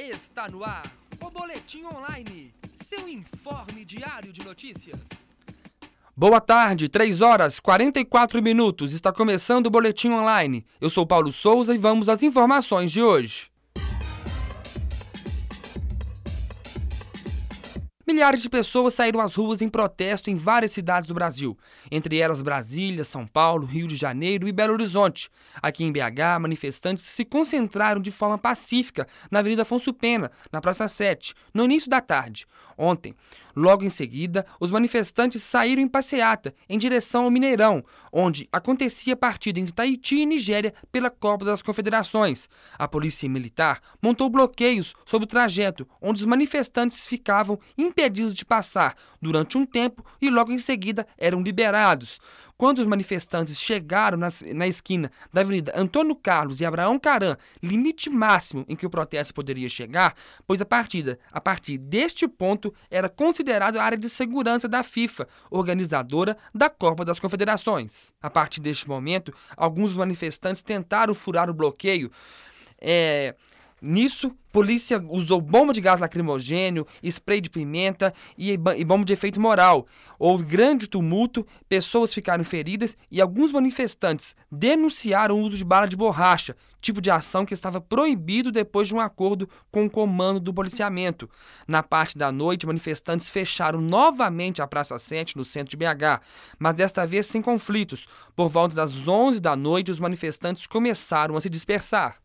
Está no ar o Boletim Online, seu informe diário de notícias. Boa tarde, 3 horas 44 minutos. Está começando o Boletim Online. Eu sou Paulo Souza e vamos às informações de hoje. Milhares de pessoas saíram às ruas em protesto em várias cidades do Brasil, entre elas Brasília, São Paulo, Rio de Janeiro e Belo Horizonte. Aqui em BH, manifestantes se concentraram de forma pacífica na Avenida Afonso Pena, na Praça 7, no início da tarde. Ontem, logo em seguida, os manifestantes saíram em passeata em direção ao Mineirão, onde acontecia a partida entre Tahiti e Nigéria pela Copa das Confederações. A polícia militar montou bloqueios sobre o trajeto, onde os manifestantes ficavam impedidos de passar durante um tempo e logo em seguida eram liberados. Quando os manifestantes chegaram na, na esquina da Avenida Antônio Carlos e Abraão Caram, limite máximo em que o protesto poderia chegar, pois a partida, a partir deste ponto, era considerado área de segurança da FIFA, organizadora da Copa das Confederações. A partir deste momento, alguns manifestantes tentaram furar o bloqueio. É, Nisso, polícia usou bomba de gás lacrimogênio, spray de pimenta e, e bomba de efeito moral. Houve grande tumulto, pessoas ficaram feridas e alguns manifestantes denunciaram o uso de bala de borracha, tipo de ação que estava proibido depois de um acordo com o comando do policiamento. Na parte da noite, manifestantes fecharam novamente a Praça 7, no centro de BH, mas desta vez sem conflitos. Por volta das 11 da noite, os manifestantes começaram a se dispersar.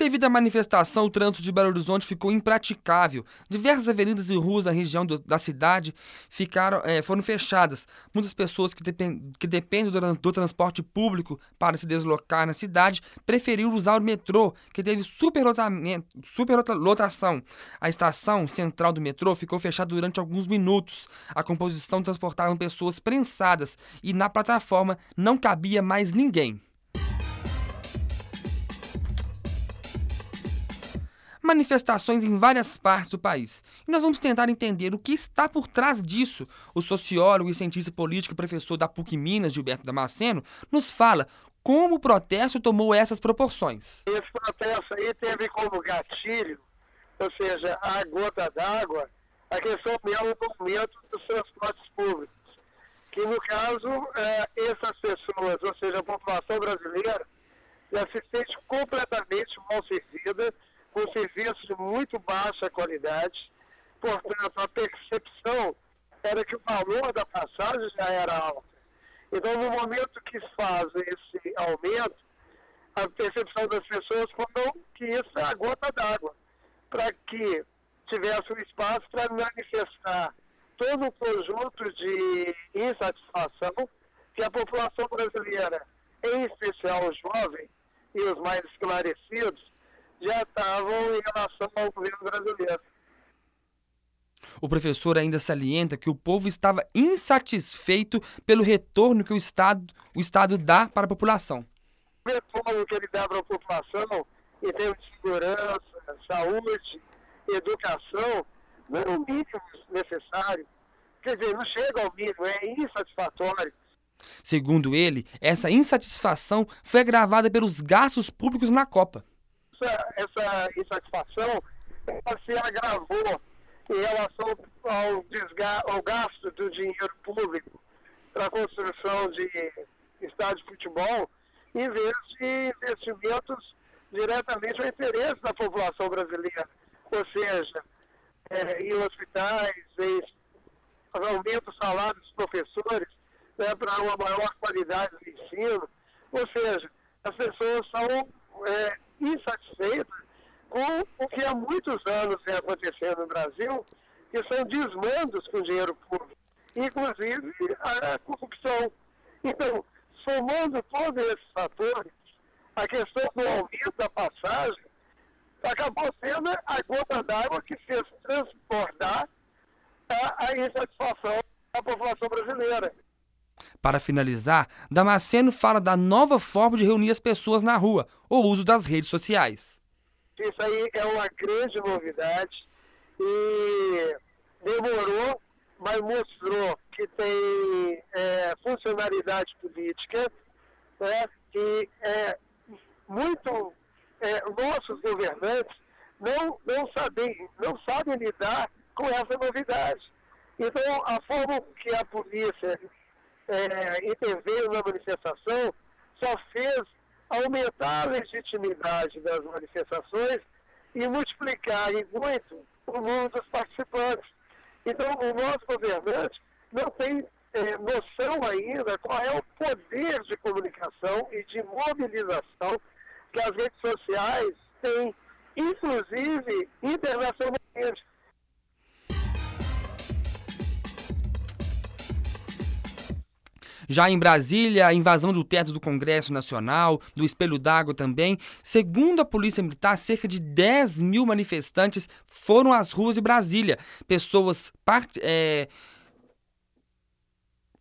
Devido à manifestação, o trânsito de Belo Horizonte ficou impraticável. Diversas avenidas e ruas da região do, da cidade ficaram, é, foram fechadas. Muitas pessoas que, depend, que dependem do, do, transporte público para se deslocar na cidade preferiram usar o metrô, que teve superlotação. A estação central do metrô ficou fechada durante alguns minutos. A composição transportava pessoas prensadas e na plataforma não cabia mais ninguém. Manifestações em várias partes do país. E nós vamos tentar entender o que está por trás disso. O sociólogo e cientista político e professor da PUC Minas, Gilberto Damasceno, nos fala como o protesto tomou essas proporções. Esse protesto aí teve como gatilho, ou seja, a gota d'água, a questão mesmo do aumento dos transportes públicos. Que no caso, é, essas pessoas, ou seja, a população brasileira, já se sente completamente mal servida com serviços de muito baixa qualidade. Portanto, a percepção era que o valor da passagem já era alto. Então, no momento que fazem esse aumento, a percepção das pessoas foram que isso é a gota d'água, para que tivesse um espaço para manifestar todo o conjunto de insatisfação que a população brasileira, em especial os jovens e os mais esclarecidos, já estavam em relação ao governo brasileiro. O professor ainda salienta que o povo estava insatisfeito pelo retorno que o Estado, o Estado dá para a população. O retorno que ele dá para a população, em termos de segurança, saúde, educação, não é o mínimo necessário. Quer dizer, não chega ao mínimo, é insatisfatório. Segundo ele, essa insatisfação foi agravada pelos gastos públicos na Copa essa, essa insatisfação se agravou em relação ao, ao gasto do dinheiro público para a construção de estádio de futebol, em vez de investimentos diretamente ao interesse da população brasileira. Ou seja, é, em hospitais, em aumento do salário dos professores, né, para uma maior qualidade do ensino. Ou seja, as pessoas são é, insatisfeita com o que há muitos anos vem acontecendo no Brasil, que são desmandos com dinheiro público, inclusive a corrupção. Então, somando todos esses fatores, a questão do aumento da passagem acabou sendo a gota d'água que fez transportar a, a insatisfação. Para finalizar, Damasceno fala da nova forma de reunir as pessoas na rua, o uso das redes sociais. Isso aí é uma grande novidade e demorou, mas mostrou que tem é, funcionalidade política, né, que é muito é, nossos governantes não, não, sabem, não sabem lidar com essa novidade. Então, a forma que a polícia é, interveio na manifestação só fez aumentar a legitimidade das manifestações e multiplicar em muito o número dos participantes. Então, o nosso governante não tem é, noção ainda qual é o poder de comunicação e de mobilização que as redes sociais têm, inclusive internacionalmente. Já em Brasília, a invasão do teto do Congresso Nacional, do Espelho d'Água também. Segundo a Polícia Militar, cerca de 10 mil manifestantes foram às ruas de Brasília. Pessoas part é,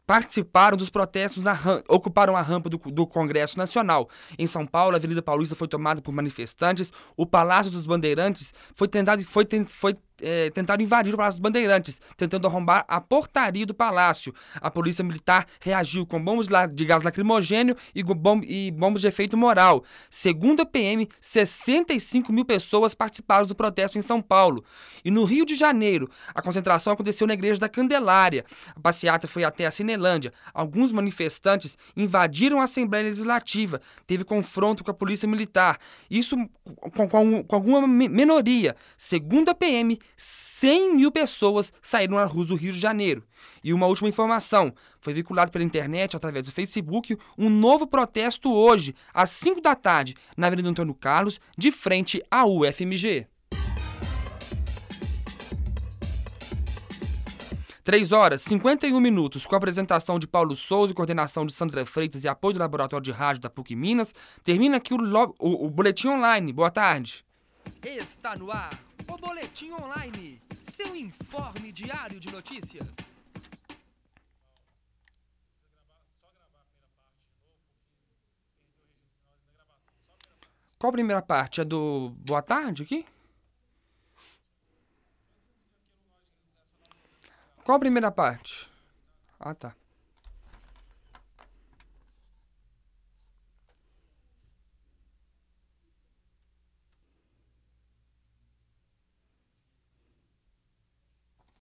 participaram dos protestos, na, ocuparam a rampa do, do, Congresso Nacional. Em São Paulo, a Avenida Paulista foi tomada por manifestantes, o Palácio dos Bandeirantes foi tentado, foi, foi é, tentaram invadir o Palácio dos Bandeirantes, tentando arrombar a portaria do palácio. A polícia militar reagiu com bombas de gás lacrimogênio e, bom, e bombas de efeito moral. Segundo a PM, 65 mil pessoas participaram do protesto em São Paulo. E no Rio de Janeiro, a concentração aconteceu na Igreja da Candelária. A passeata foi até a Cinelândia. Alguns manifestantes invadiram a Assembleia Legislativa. Teve confronto com a polícia militar. Isso com, com, com alguma minoria. Segundo a PM, 100 mil pessoas saíram nas ruas do Rio de Janeiro. E uma última informação: foi vinculado pela internet, através do Facebook, um novo protesto hoje, às 5 da tarde, na Avenida Antônio Carlos, de frente à UFMG. 3 horas 51 minutos, com a apresentação de Paulo Souza, coordenação de Sandra Freitas e apoio do Laboratório de Rádio da PUC Minas. Termina aqui o, o, o Boletim Online. Boa tarde. Está no ar o Boletim Online, seu informe diário de notícias. Qual a primeira parte? É do Boa Tarde aqui? Qual a primeira parte? Ah, tá.